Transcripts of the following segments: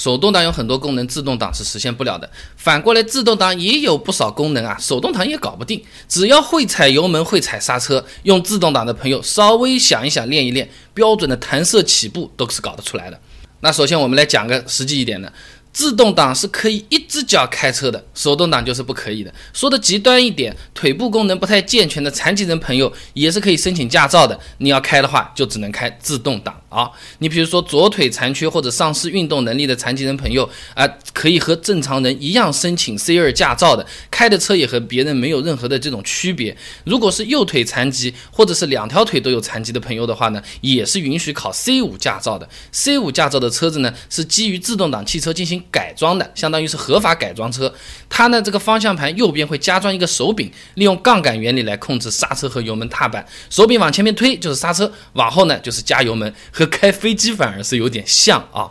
手动挡有很多功能，自动挡是实现不了的。反过来，自动挡也有不少功能啊，手动挡也搞不定。只要会踩油门、会踩刹车，用自动挡的朋友稍微想一想、练一练，标准的弹射起步都是搞得出来的。那首先我们来讲个实际一点的。自动挡是可以一只脚开车的，手动挡就是不可以的。说的极端一点，腿部功能不太健全的残疾人朋友也是可以申请驾照的。你要开的话，就只能开自动挡啊。你比如说左腿残缺或者丧失运动能力的残疾人朋友啊，可以和正常人一样申请 C 二驾照的，开的车也和别人没有任何的这种区别。如果是右腿残疾或者是两条腿都有残疾的朋友的话呢，也是允许考 C 五驾照的。C 五驾照的车子呢，是基于自动挡汽车进行。改装的，相当于是合法改装车。它呢，这个方向盘右边会加装一个手柄，利用杠杆原理来控制刹车和油门踏板。手柄往前面推就是刹车，往后呢就是加油门，和开飞机反而是有点像啊。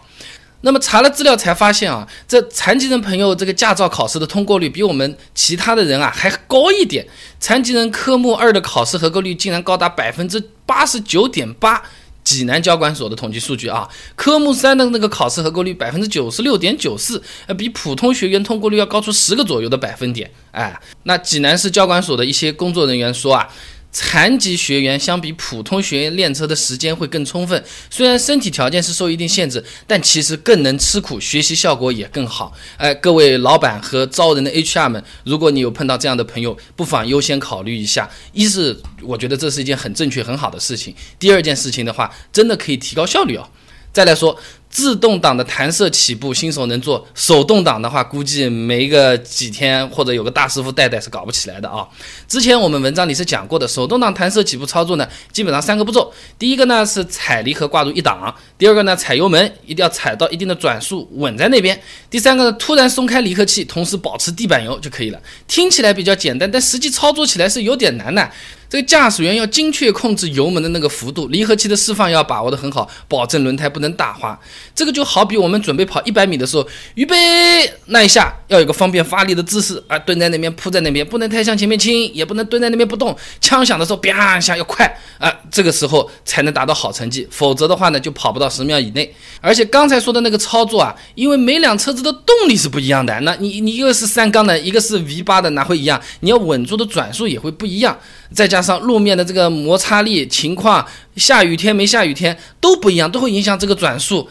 那么查了资料才发现啊，这残疾人朋友这个驾照考试的通过率比我们其他的人啊还高一点。残疾人科目二的考试合格率竟然高达百分之八十九点八。济南交管所的统计数据啊，科目三的那个考试合格率百分之九十六点九四，呃，比普通学员通过率要高出十个左右的百分点。哎，那济南市交管所的一些工作人员说啊。残疾学员相比普通学员练车的时间会更充分，虽然身体条件是受一定限制，但其实更能吃苦，学习效果也更好。哎，各位老板和招人的 HR 们，如果你有碰到这样的朋友，不妨优先考虑一下。一是我觉得这是一件很正确、很好的事情；第二件事情的话，真的可以提高效率哦。再来说。自动挡的弹射起步，新手能做；手动挡的话，估计没个几天或者有个大师傅带带是搞不起来的啊。之前我们文章里是讲过的，手动挡弹射起步操作呢，基本上三个步骤：第一个呢是踩离合挂入一档；第二个呢踩油门，一定要踩到一定的转速稳在那边；第三个呢突然松开离合器，同时保持地板油就可以了。听起来比较简单，但实际操作起来是有点难的。这个驾驶员要精确控制油门的那个幅度，离合器的释放要把握的很好，保证轮胎不能打滑。这个就好比我们准备跑一百米的时候，预备那一下要有个方便发力的姿势啊，蹲在那边，扑在那边，不能太向前面倾，也不能蹲在那边不动。枪响的时候，啪一下要快啊，这个时候才能达到好成绩，否则的话呢，就跑不到十秒以内。而且刚才说的那个操作啊，因为每辆车子的动力是不一样的，那你你一个是三缸的，一个是 V 八的，哪会一样？你要稳住的转速也会不一样。再加加上路面的这个摩擦力情况，下雨天没下雨天都不一样，都会影响这个转速。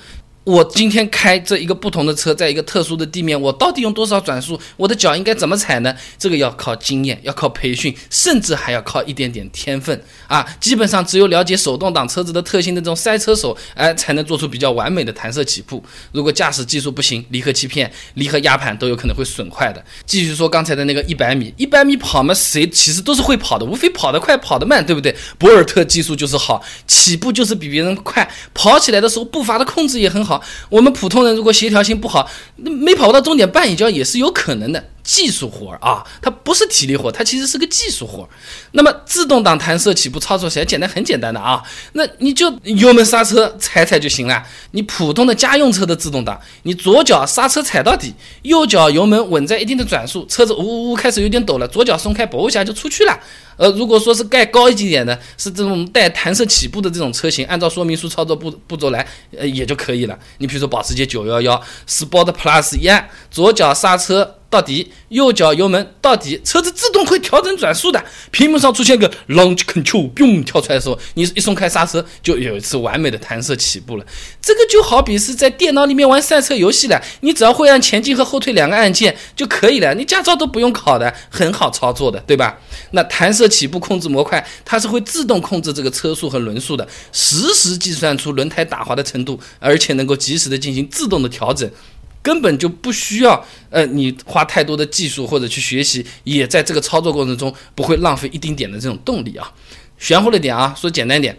我今天开这一个不同的车，在一个特殊的地面，我到底用多少转速？我的脚应该怎么踩呢？这个要靠经验，要靠培训，甚至还要靠一点点天分啊！基本上只有了解手动挡车子的特性的这种赛车手，哎，才能做出比较完美的弹射起步。如果驾驶技术不行，离合器片、离合压盘都有可能会损坏的。继续说刚才的那个一百米，一百米跑嘛，谁其实都是会跑的，无非跑得快，跑得慢，对不对？博尔特技术就是好，起步就是比别人快，跑起来的时候步伐的控制也很好。我们普通人如果协调性不好，那没跑到终点绊一跤也是有可能的。技术活儿啊，它不是体力活，它其实是个技术活。那么自动挡弹射起步操作起来简单很简单的啊，那你就油门刹车踩踩就行了。你普通的家用车的自动挡，你左脚刹车踩到底，右脚油门稳在一定的转速，车子呜呜呜开始有点抖了，左脚松开，啵一下就出去了。呃，如果说是盖高一级点的，是这种带弹射起步的这种车型，按照说明书操作步步骤来，呃也就可以了。你比如说保时捷九幺幺、Sport Plus 一样，左脚刹车。到底右脚油门到底，车子自动会调整转速的。屏幕上出现个 Launch Control，嘣跳出来的时候，你一松开刹车，就有一次完美的弹射起步了。这个就好比是在电脑里面玩赛车游戏了，你只要会按前进和后退两个按键就可以了，你驾照都不用考的，很好操作的，对吧？那弹射起步控制模块，它是会自动控制这个车速和轮速的，实时计算出轮胎打滑的程度，而且能够及时的进行自动的调整。根本就不需要，呃，你花太多的技术或者去学习，也在这个操作过程中不会浪费一丁点的这种动力啊。玄乎了点啊，说简单点。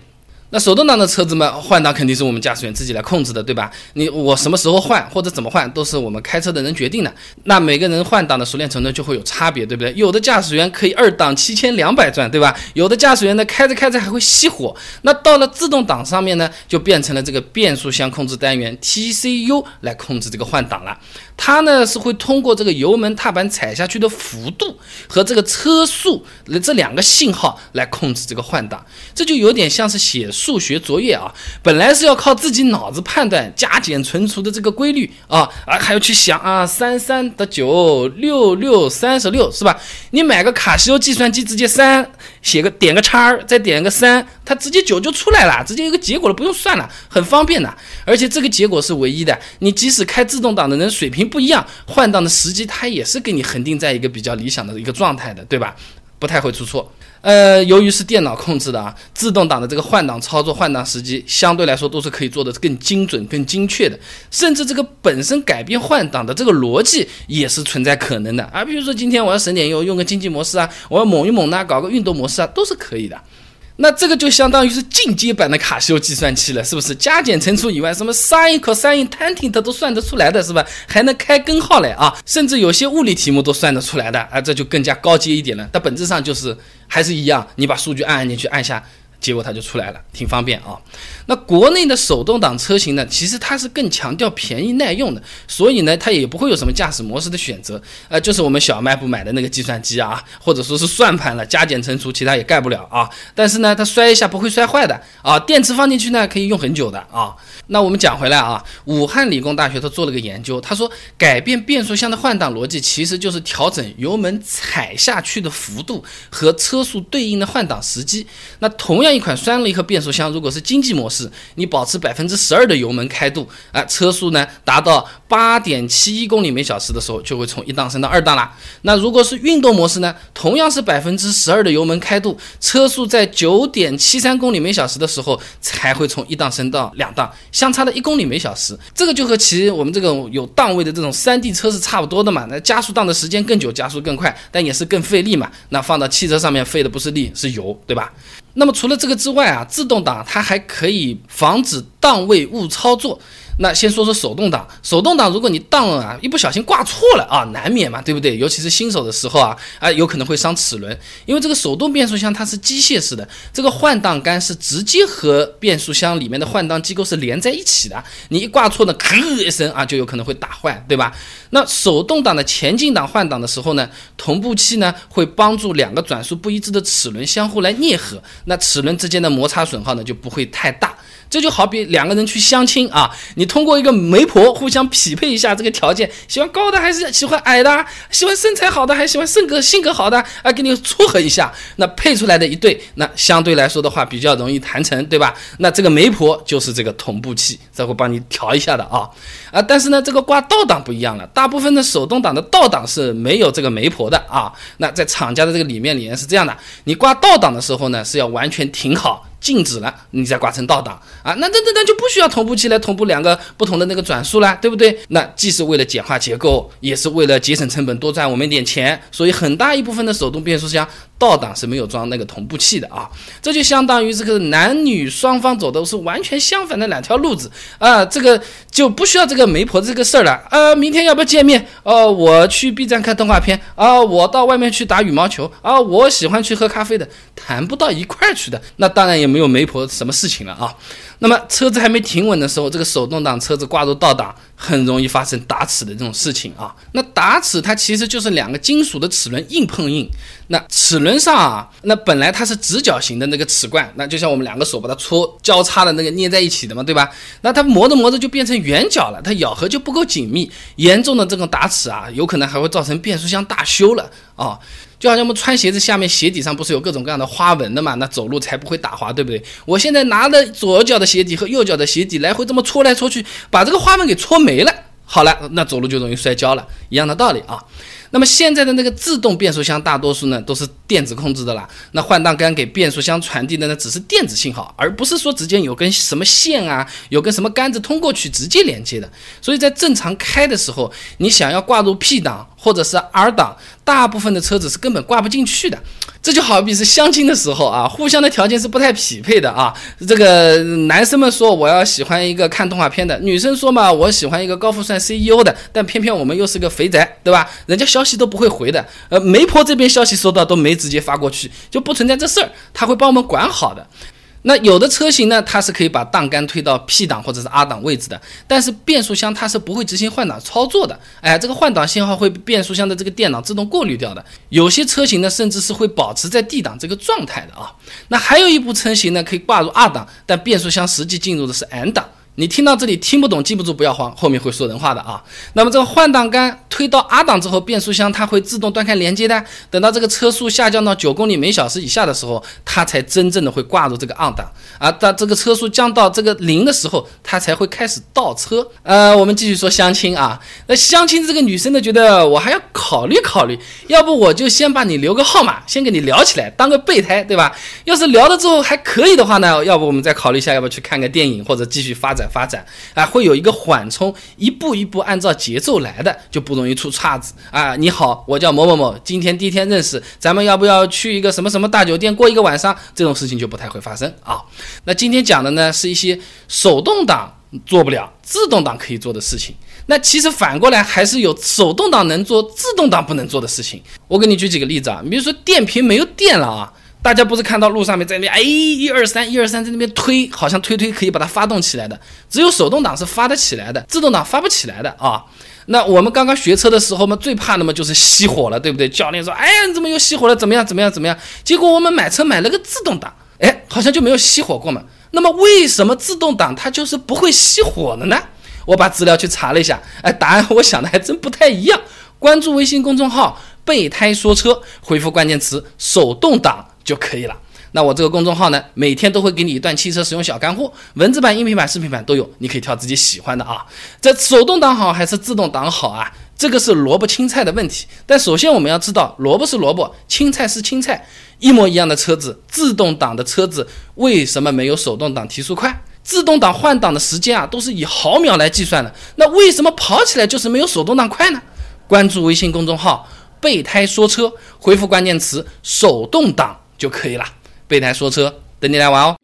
那手动挡的车子嘛，换挡肯定是我们驾驶员自己来控制的，对吧？你我什么时候换或者怎么换，都是我们开车的人决定的。那每个人换挡的熟练程度就会有差别，对不对？有的驾驶员可以二档七千两百转，对吧？有的驾驶员呢，开着开着还会熄火。那到了自动挡上面呢，就变成了这个变速箱控制单元 TCU 来控制这个换挡了。它呢是会通过这个油门踏板踩下去的幅度和这个车速这两个信号来控制这个换挡，这就有点像是写。数学作业啊，本来是要靠自己脑子判断加减乘除的这个规律啊啊，还要去想啊，三三得九，六六三十六，是吧？你买个卡西欧计算机，直接三写个点个叉，再点个三，它直接九就出来了，直接一个结果了，不用算了，很方便的。而且这个结果是唯一的，你即使开自动挡的人水平不一样，换挡的时机它也是给你恒定在一个比较理想的一个状态的，对吧？不太会出错。呃，由于是电脑控制的啊，自动挡的这个换挡操作、换挡时机相对来说都是可以做的更精准、更精确的，甚至这个本身改变换挡的这个逻辑也是存在可能的啊。比如说今天我要省点油，用个经济模式啊，我要猛一猛呐，搞个运动模式啊，都是可以的。那这个就相当于是进阶版的卡西欧计算器了，是不是？加减乘除以外，什么 sin、cos、tan 它都算得出来的，是吧？还能开根号嘞啊！甚至有些物理题目都算得出来的啊，这就更加高阶一点了。它本质上就是还是一样，你把数据按按进去，按下。结果它就出来了，挺方便啊。那国内的手动挡车型呢，其实它是更强调便宜耐用的，所以呢，它也不会有什么驾驶模式的选择。呃，就是我们小卖部买的那个计算机啊，或者说是算盘了，加减乘除其他也盖不了啊。但是呢，它摔一下不会摔坏的啊，电池放进去呢可以用很久的啊。那我们讲回来啊，武汉理工大学他做了个研究，他说改变变速箱的换挡逻辑其实就是调整油门踩下去的幅度和车速对应的换挡时机。那同样。一款双离合变速箱，如果是经济模式，你保持百分之十二的油门开度，啊，车速呢达到八点七一公里每小时的时候，就会从一档升到二档啦。那如果是运动模式呢，同样是百分之十二的油门开度，车速在九点七三公里每小时的时候，才会从一档升到两档，相差了一公里每小时。这个就和骑我们这个有档位的这种山地车是差不多的嘛。那加速档的时间更久，加速更快，但也是更费力嘛。那放到汽车上面费的不是力，是油，对吧？那么除了这个之外啊，自动挡它还可以防止档位误操作。那先说说手动挡，手动挡如果你档啊一不小心挂错了啊，难免嘛，对不对？尤其是新手的时候啊，啊有可能会伤齿轮，因为这个手动变速箱它是机械式的，这个换挡杆是直接和变速箱里面的换挡机构是连在一起的，你一挂错呢，咯一声啊，就有可能会打坏，对吧？那手动挡的前进档换挡的时候呢，同步器呢会帮助两个转速不一致的齿轮相互来啮合，那齿轮之间的摩擦损耗呢就不会太大。这就好比两个人去相亲啊，你通过一个媒婆互相匹配一下这个条件，喜欢高的还是喜欢矮的，喜欢身材好的还喜欢性格性格好的啊，给你撮合一下，那配出来的一对，那相对来说的话比较容易谈成，对吧？那这个媒婆就是这个同步器，这会帮你调一下的啊啊，但是呢，这个挂倒档不一样了，大部分的手动挡的倒档是没有这个媒婆的啊。那在厂家的这个里面里面是这样的，你挂倒档的时候呢，是要完全停好。静止了，你再挂成倒档啊，那那那那就不需要同步器来同步两个不同的那个转速了，对不对？那既是为了简化结构，也是为了节省成本，多赚我们一点钱。所以很大一部分的手动变速箱倒档是没有装那个同步器的啊，这就相当于这个男女双方走的是完全相反的两条路子啊，这个就不需要这个媒婆这个事儿了啊。明天要不要见面？哦，我去 B 站看动画片啊，我到外面去打羽毛球啊，我喜欢去喝咖啡的，谈不到一块儿去的，那当然也。没有媒婆什么事情了啊？那么车子还没停稳的时候，这个手动挡车子挂入倒档，很容易发生打齿的这种事情啊。那打齿它其实就是两个金属的齿轮硬碰硬。那齿轮上啊，那本来它是直角形的那个齿冠，那就像我们两个手把它搓交叉的那个捏在一起的嘛，对吧？那它磨着磨着就变成圆角了，它咬合就不够紧密，严重的这种打齿啊，有可能还会造成变速箱大修了啊。就好像我们穿鞋子，下面鞋底上不是有各种各样的花纹的嘛？那走路才不会打滑，对不对？我现在拿着左脚的鞋底和右脚的鞋底来回这么搓来搓去，把这个花纹给搓没了。好了，那走路就容易摔跤了，一样的道理啊。那么现在的那个自动变速箱，大多数呢都是电子控制的啦。那换挡杆给变速箱传递的呢只是电子信号，而不是说直接有根什么线啊，有根什么杆子通过去直接连接的。所以在正常开的时候，你想要挂入 P 档或者是 R 档，大部分的车子是根本挂不进去的。这就好比是相亲的时候啊，互相的条件是不太匹配的啊。这个男生们说我要喜欢一个看动画片的，女生说嘛我喜欢一个高富帅 CEO 的，但偏偏我们又是个肥宅，对吧？人家消息都不会回的，呃，媒婆这边消息收到都没直接发过去，就不存在这事儿，他会帮我们管好的。那有的车型呢，它是可以把档杆推到 P 档或者是 R 档位置的，但是变速箱它是不会执行换挡操作的。哎，这个换挡信号会被变速箱的这个电脑自动过滤掉的。有些车型呢，甚至是会保持在 D 档这个状态的啊。那还有一部车型呢，可以挂入 R 档，但变速箱实际进入的是 N 档。你听到这里听不懂记不住不要慌，后面会说人话的啊。那么这个换挡杆推到 R 档之后，变速箱它会自动断开连接的。等到这个车速下降到九公里每小时以下的时候，它才真正的会挂入这个 on 档啊。当这个车速降到这个零的时候，它才会开始倒车。呃，我们继续说相亲啊。那相亲这个女生呢，觉得我还要考虑考虑，要不我就先把你留个号码，先给你聊起来，当个备胎，对吧？要是聊了之后还可以的话呢，要不我们再考虑一下，要不去看个电影或者继续发展。发展啊，会有一个缓冲，一步一步按照节奏来的，就不容易出岔子啊。你好，我叫某某某，今天第一天认识，咱们要不要去一个什么什么大酒店过一个晚上？这种事情就不太会发生啊。那今天讲的呢，是一些手动挡做不了，自动挡可以做的事情。那其实反过来还是有手动挡能做，自动挡不能做的事情。我给你举几个例子啊，比如说电瓶没有电了啊。大家不是看到路上面在那边哎一二三一二三在那边推，好像推推可以把它发动起来的，只有手动挡是发得起来的，自动挡发不起来的啊。那我们刚刚学车的时候嘛，最怕的嘛就是熄火了，对不对？教练说，哎呀，你怎么又熄火了？怎么样？怎么样？怎么样？结果我们买车买了个自动挡，哎，好像就没有熄火过嘛。那么为什么自动挡它就是不会熄火的呢？我把资料去查了一下，哎，答案和我想的还真不太一样。关注微信公众号“备胎说车”，回复关键词“手动挡”。就可以了。那我这个公众号呢，每天都会给你一段汽车使用小干货，文字版、音频版、视频版都有，你可以挑自己喜欢的啊。这手动挡好还是自动挡好啊？这个是萝卜青菜的问题。但首先我们要知道，萝卜是萝卜，青菜是青菜，一模一样的车子，自动挡的车子为什么没有手动挡提速快？自动挡换挡的时间啊，都是以毫秒来计算的，那为什么跑起来就是没有手动挡快呢？关注微信公众号“备胎说车”，回复关键词“手动挡”。就可以了，备胎说车，等你来玩哦。